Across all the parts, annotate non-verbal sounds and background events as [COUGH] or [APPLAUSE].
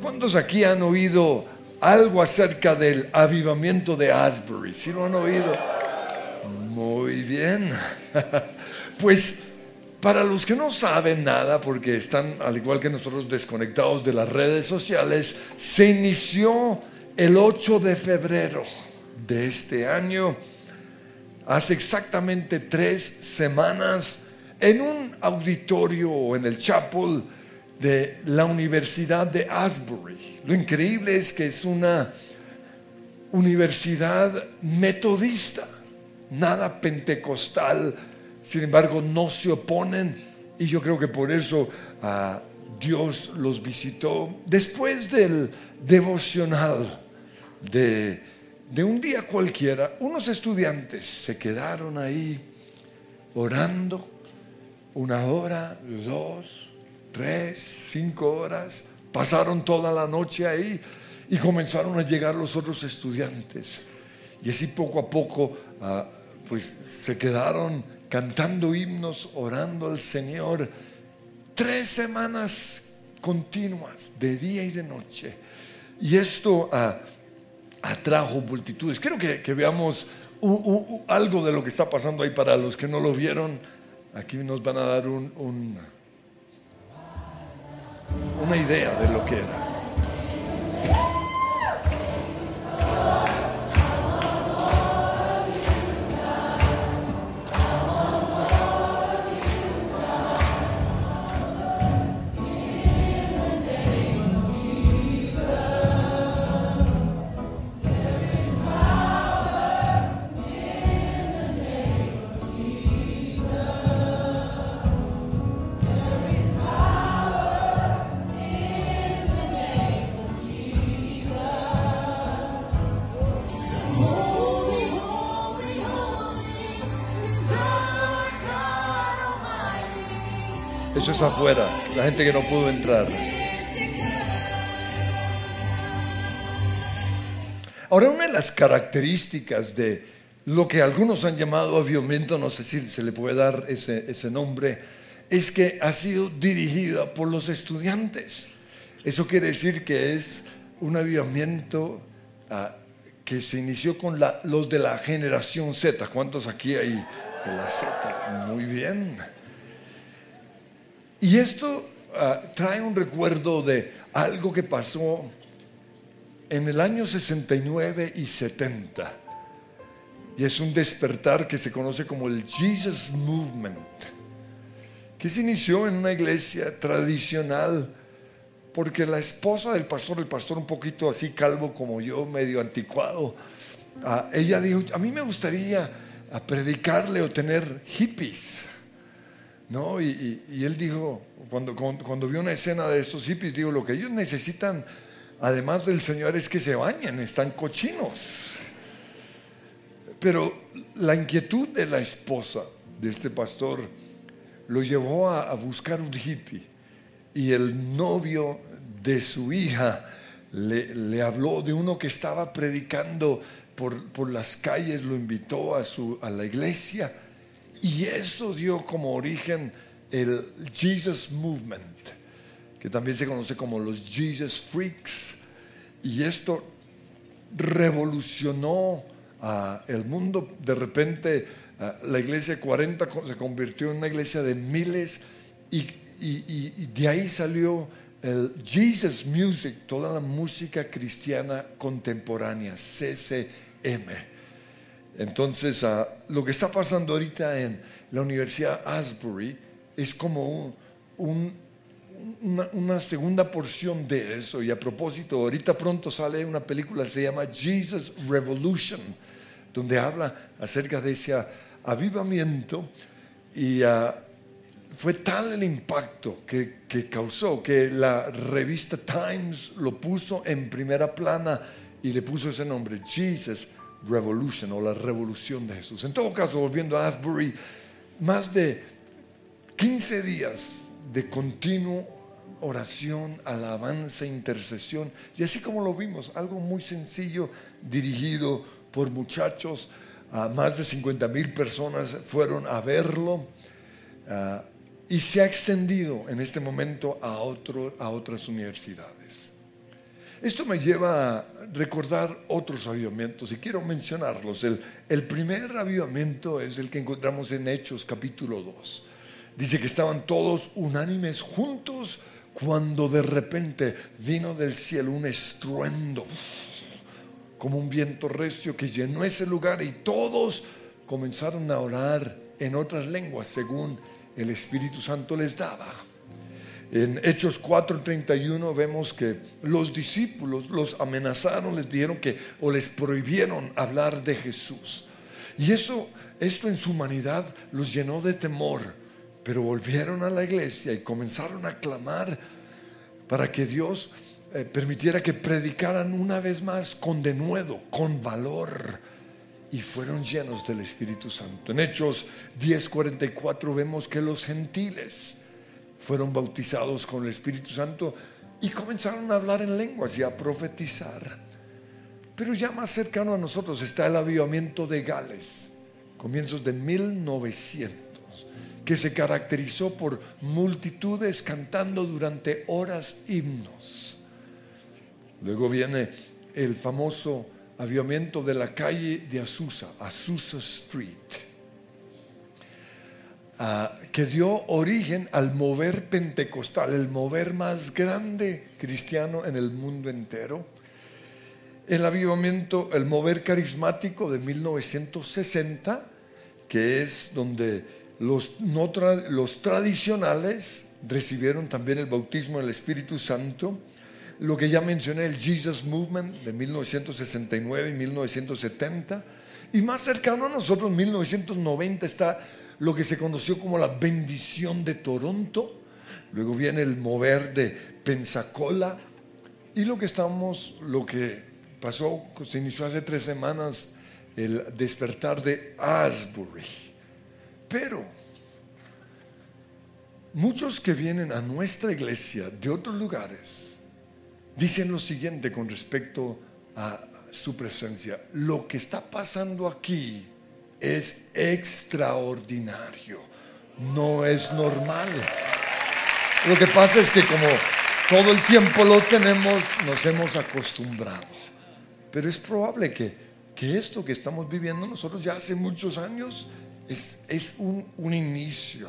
¿Cuántos aquí han oído algo acerca del avivamiento de Asbury? ¿Sí lo han oído? Muy bien. [LAUGHS] Pues para los que no saben nada, porque están al igual que nosotros desconectados de las redes sociales, se inició el 8 de febrero de este año, hace exactamente tres semanas, en un auditorio en el chapel de la Universidad de Asbury. Lo increíble es que es una universidad metodista, nada pentecostal, sin embargo no se oponen y yo creo que por eso ah, Dios los visitó. Después del devocional de, de un día cualquiera, unos estudiantes se quedaron ahí orando una hora, dos, tres, cinco horas, pasaron toda la noche ahí y comenzaron a llegar los otros estudiantes. Y así poco a poco, ah, pues se quedaron cantando himnos, orando al Señor, tres semanas continuas, de día y de noche. Y esto ah, atrajo multitudes. Quiero que, veamos algo de lo que está pasando ahí para los que no lo vieron. Aquí nos van a dar un, una idea de lo que era. Eso es afuera, la gente que no pudo entrar. Ahora, una de las características de lo que algunos han llamado avivamiento, no sé si se le puede dar ese, nombre, es que ha sido dirigida por los estudiantes. Eso quiere decir que es un avivamiento ah, que se inició con los de la generación Z. ¿Cuántos aquí hay de la Z? Muy bien. Y esto ah, trae un recuerdo de algo que pasó en el año 69 y 70. Y es un despertar que se conoce como el Jesus Movement, que se inició en una iglesia tradicional, porque la esposa del pastor, el pastor un poquito así calvo como yo, medio anticuado, ah, ella dijo, a mí me gustaría predicarle o tener hippies. ¿No? Y, él dijo, cuando, cuando, vio una escena de estos hippies, dijo, lo que ellos necesitan, además del Señor, es que se bañen, están cochinos. Pero la inquietud de la esposa de este pastor lo llevó a, buscar un hippie. Y el novio de su hija le, habló de uno que estaba predicando por, por las calles, lo invitó a, su, a la iglesia y eso dio como origen el Jesus Movement, que también se conoce como los Jesus Freaks. Y esto revolucionó el mundo. De repente la iglesia 40 se convirtió en una iglesia de miles y, y de ahí salió el Jesus Music, toda la música cristiana contemporánea, CCM. Entonces, ah, lo que está pasando ahorita en la Universidad Asbury es como una, segunda porción de eso. Y a propósito, ahorita pronto sale una película que se llama Jesus Revolution, donde habla acerca de ese avivamiento. Y ah, fue tal el impacto que, que causó que la revista Times lo puso en primera plana y le puso ese nombre, Jesus Revolution o la revolución de Jesús. En todo caso, volviendo a Asbury, más de 15 días de continuo oración, alabanza, intercesión, y así como lo vimos, algo muy sencillo dirigido por muchachos. más de 50 mil personas fueron a verlo. Ah, y se ha extendido en este momento a, otro, a otras universidades. Esto me lleva a recordar otros avivamientos y quiero mencionarlos. El, primer avivamiento es el que encontramos en Hechos capítulo 2. Dice que estaban todos unánimes juntos cuando de repente vino del cielo un estruendo, como un viento recio que llenó ese lugar y todos comenzaron a orar en otras lenguas según el Espíritu Santo les daba. En Hechos 4:31 vemos que los discípulos los amenazaron, les dijeron que o les prohibieron hablar de Jesús. Y eso, esto en su humanidad los llenó de temor, pero volvieron a la iglesia y comenzaron a clamar para que Dios eh, permitiera que predicaran una vez más con denuedo, con valor y fueron llenos del Espíritu Santo. En Hechos 10:44 vemos que los gentiles fueron bautizados con el Espíritu Santo y comenzaron a hablar en lenguas y a profetizar. Pero ya más cercano a nosotros está el avivamiento de Gales, comienzos de 1900, que se caracterizó por multitudes cantando durante horas himnos. Luego viene el famoso avivamiento de la calle de Azusa, Azusa Street Ah, que dio origen al mover pentecostal, el mover más grande cristiano en el mundo entero. El avivamiento, el mover carismático de 1960, que es donde los, los tradicionales recibieron también el bautismo del Espíritu Santo. Lo que ya mencioné, el Jesus Movement de 1969 y 1970. Y más cercano a nosotros, 1990 está lo que se conoció como la bendición de Toronto, luego viene el mover de Pensacola y lo que estamos, lo que pasó, se inició hace tres semanas, el despertar de Asbury. Pero muchos que vienen a nuestra iglesia de otros lugares dicen lo siguiente con respecto a su presencia. Lo que está pasando aquí es extraordinario, no es normal. Lo que pasa es que como todo el tiempo lo tenemos, nos hemos acostumbrado. Pero es probable que, que esto que estamos viviendo nosotros ya hace muchos años es, es un, un inicio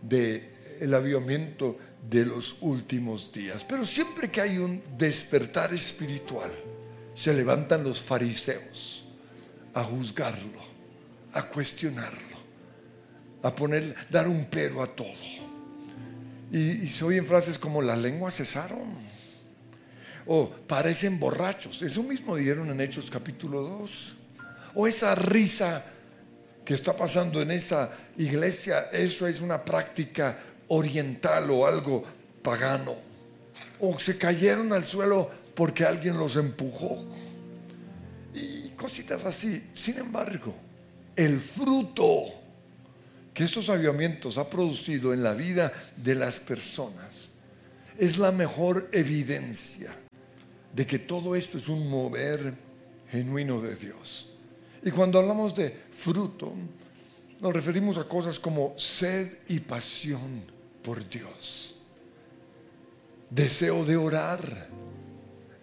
del el avivamiento de los últimos días. Pero siempre que hay un despertar espiritual, se levantan los fariseos a juzgarlo a cuestionarlo, a poner, dar un pero a todo. Y, se oyen frases como las lenguas cesaron, o parecen borrachos, eso mismo dijeron en Hechos capítulo 2, o esa risa que está pasando en esa iglesia, eso es una práctica oriental o algo pagano, o se cayeron al suelo porque alguien los empujó, y cositas así. Sin embargo, el fruto que estos avivamientos ha producido en la vida de las personas es la mejor evidencia de que todo esto es un mover genuino de Dios. Y cuando hablamos de fruto, nos referimos a cosas como sed y pasión por Dios, deseo de orar,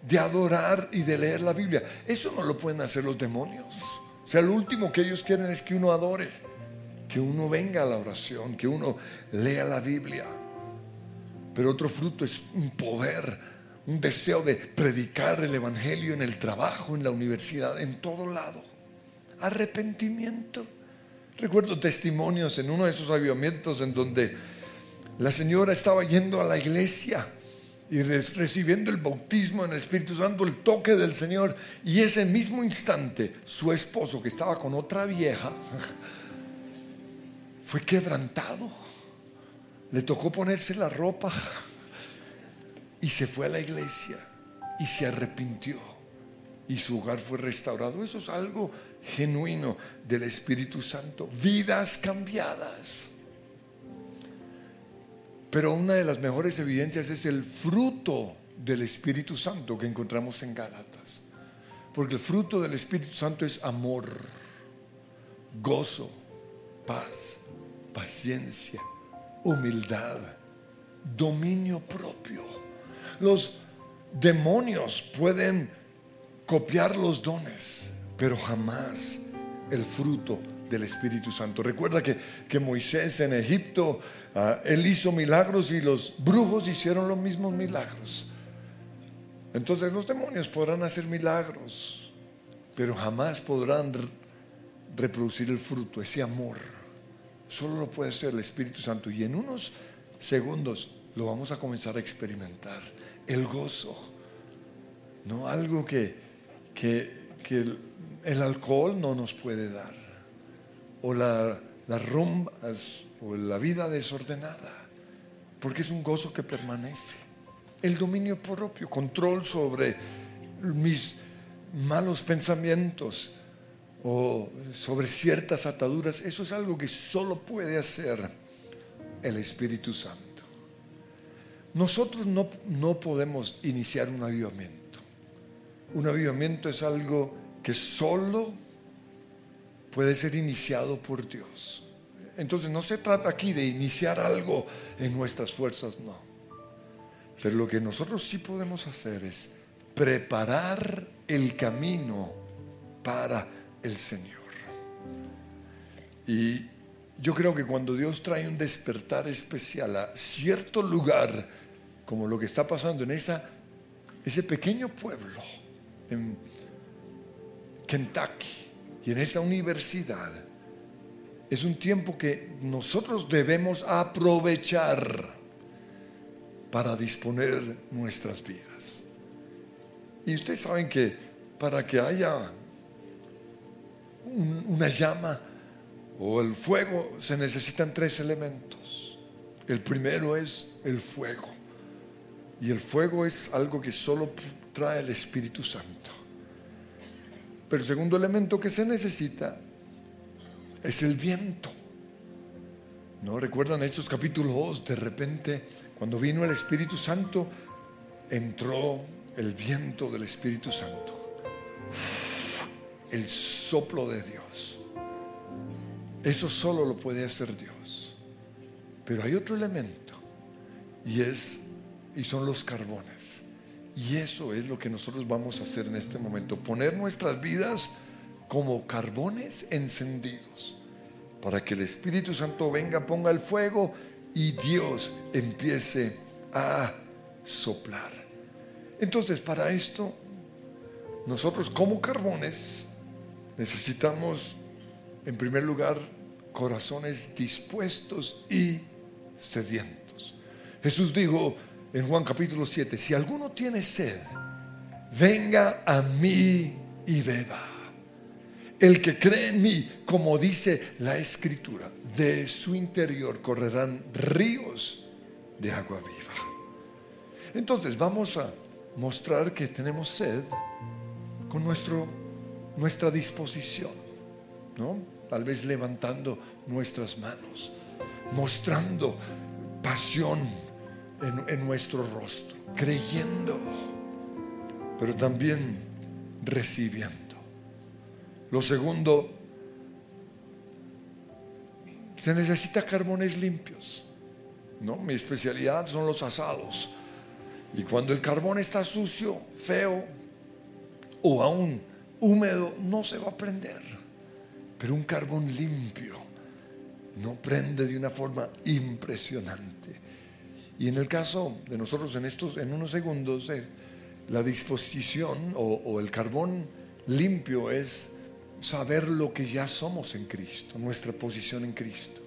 de adorar y de leer la Biblia. Eso no lo pueden hacer los demonios. O sea, lo último que ellos quieren es que uno adore, que uno venga a la oración, que uno lea la Biblia. Pero otro fruto es un poder, un deseo de predicar el Evangelio en el trabajo, en la universidad, en todo lado. Arrepentimiento. Recuerdo testimonios en uno de esos avivamientos en donde la señora estaba yendo a la iglesia y recibiendo el bautismo en el Espíritu Santo, el toque del Señor, y ese mismo instante su esposo que estaba con otra vieja [LAUGHS] fue quebrantado. Le tocó ponerse la ropa y se fue a la iglesia y se arrepintió y su hogar fue restaurado. Eso es algo genuino del Espíritu Santo. Vidas cambiadas. Pero una de las mejores evidencias es el fruto del Espíritu Santo que encontramos en Gálatas. Porque el fruto del Espíritu Santo es amor, gozo, paz, paciencia, humildad, dominio propio. Los demonios pueden copiar los dones, pero jamás el fruto del Espíritu Santo. Recuerda que, que Moisés en Egipto, ah, él hizo milagros y los brujos hicieron los mismos milagros. Entonces los demonios podrán hacer milagros, pero jamás podrán reproducir el fruto, ese amor. Solo lo puede hacer el Espíritu Santo. Y en unos segundos lo vamos a comenzar a experimentar. El gozo, no algo que, que, el, alcohol no nos puede dar, o la, las rumbas, o la vida desordenada, porque es un gozo que permanece. El dominio propio, control sobre mis malos pensamientos o sobre ciertas ataduras, eso es algo que solo puede hacer el Espíritu Santo. Nosotros no, no podemos iniciar un avivamiento. Un avivamiento es algo que solo puede ser iniciado por Dios. Entonces no se trata aquí de iniciar algo en nuestras fuerzas, no. Pero lo que nosotros sí podemos hacer es preparar el camino para el Señor. Y yo creo que cuando Dios trae un despertar especial a cierto lugar, como lo que está pasando en esa, ese pequeño pueblo, en Kentucky, y en esa universidad, es un tiempo que nosotros debemos aprovechar para disponer nuestras vidas. Y ustedes saben que para que haya una llama o el fuego se necesitan tres elementos. El primero es el fuego. Y el fuego es algo que solo trae el Espíritu Santo. Pero el segundo elemento que se necesita es el viento. ¿No recuerdan Hechos capítulo 2? De repente, cuando vino el Espíritu Santo, entró el viento del Espíritu Santo. El soplo de Dios. Eso solo lo puede hacer Dios. Pero hay otro elemento y es y son los carbones. Y eso es lo que nosotros vamos a hacer en este momento, poner nuestras vidas como carbones encendidos, para que el Espíritu Santo venga, ponga el fuego y Dios empiece a soplar. Entonces, para esto, nosotros como carbones necesitamos, en primer lugar, corazones dispuestos y sedientos. Jesús dijo, en Juan capítulo 7, si alguno tiene sed, venga a mí y beba. El que cree en mí, como dice la escritura, de su interior correrán ríos de agua viva. Entonces vamos a mostrar que tenemos sed con nuestro, nuestra disposición, ¿no? Tal vez levantando nuestras manos, mostrando pasión en, nuestro rostro, creyendo, pero también recibiendo. Lo segundo, se necesita carbones limpios. ¿no? Mi especialidad son los asados. Y cuando el carbón está sucio, feo o aún húmedo, no se va a prender. Pero un carbón limpio no prende de una forma impresionante. Y en el caso de nosotros en estos, en unos segundos, eh, la disposición o, el carbón limpio es saber lo que ya somos en Cristo, nuestra posición en Cristo.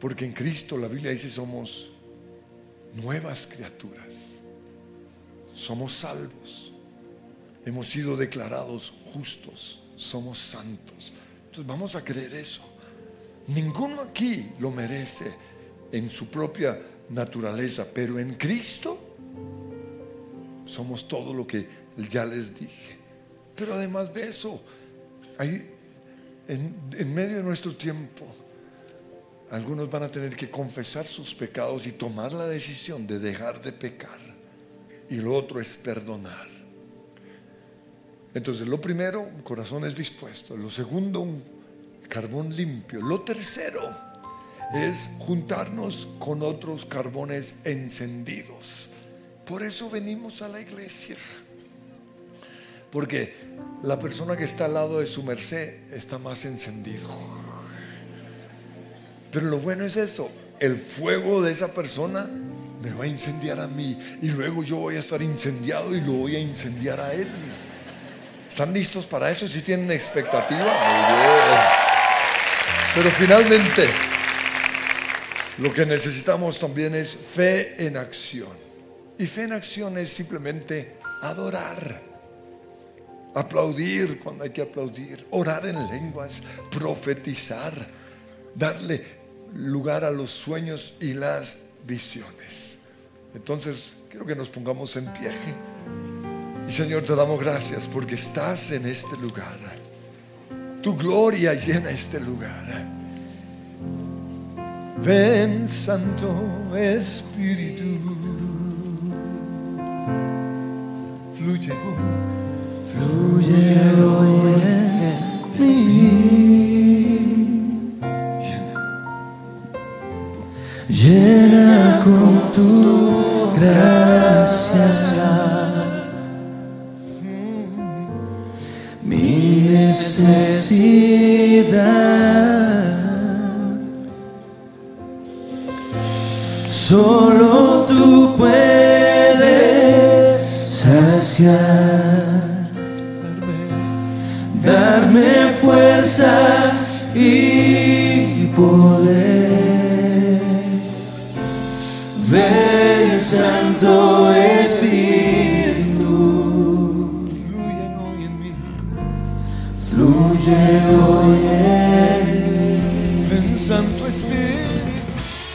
Porque en Cristo la Biblia dice somos nuevas criaturas, somos salvos, hemos sido declarados justos, somos santos. Entonces vamos a creer eso. Ninguno aquí lo merece en su propia naturaleza, pero en Cristo somos todo lo que ya les dije. Pero además de eso, hay, en, medio de nuestro tiempo, algunos van a tener que confesar sus pecados y tomar la decisión de dejar de pecar. Y lo otro es perdonar. Entonces, lo primero, corazones dispuestos. Lo segundo, un carbón limpio. Lo tercero es juntarnos con otros carbones encendidos. Por eso venimos a la iglesia. Porque la persona que está al lado de su merced está más encendido. Pero lo bueno es eso, el fuego de esa persona me va a incendiar a mí y luego yo voy a estar incendiado y lo voy a incendiar a él. ¿Están listos para eso? ¿Si tienen expectativa? Pero finalmente, lo que necesitamos también es fe en acción. Y fe en acción es simplemente adorar, aplaudir cuando hay que aplaudir, orar en lenguas, profetizar, darle lugar a los sueños y las visiones. Entonces, quiero que nos pongamos en pie. Y Señor, te damos gracias porque estás en este lugar. Tu gloria llena este lugar. Ven, Santo Espíritu. Fluye, fluye hoy mí. Llena con tu gracia.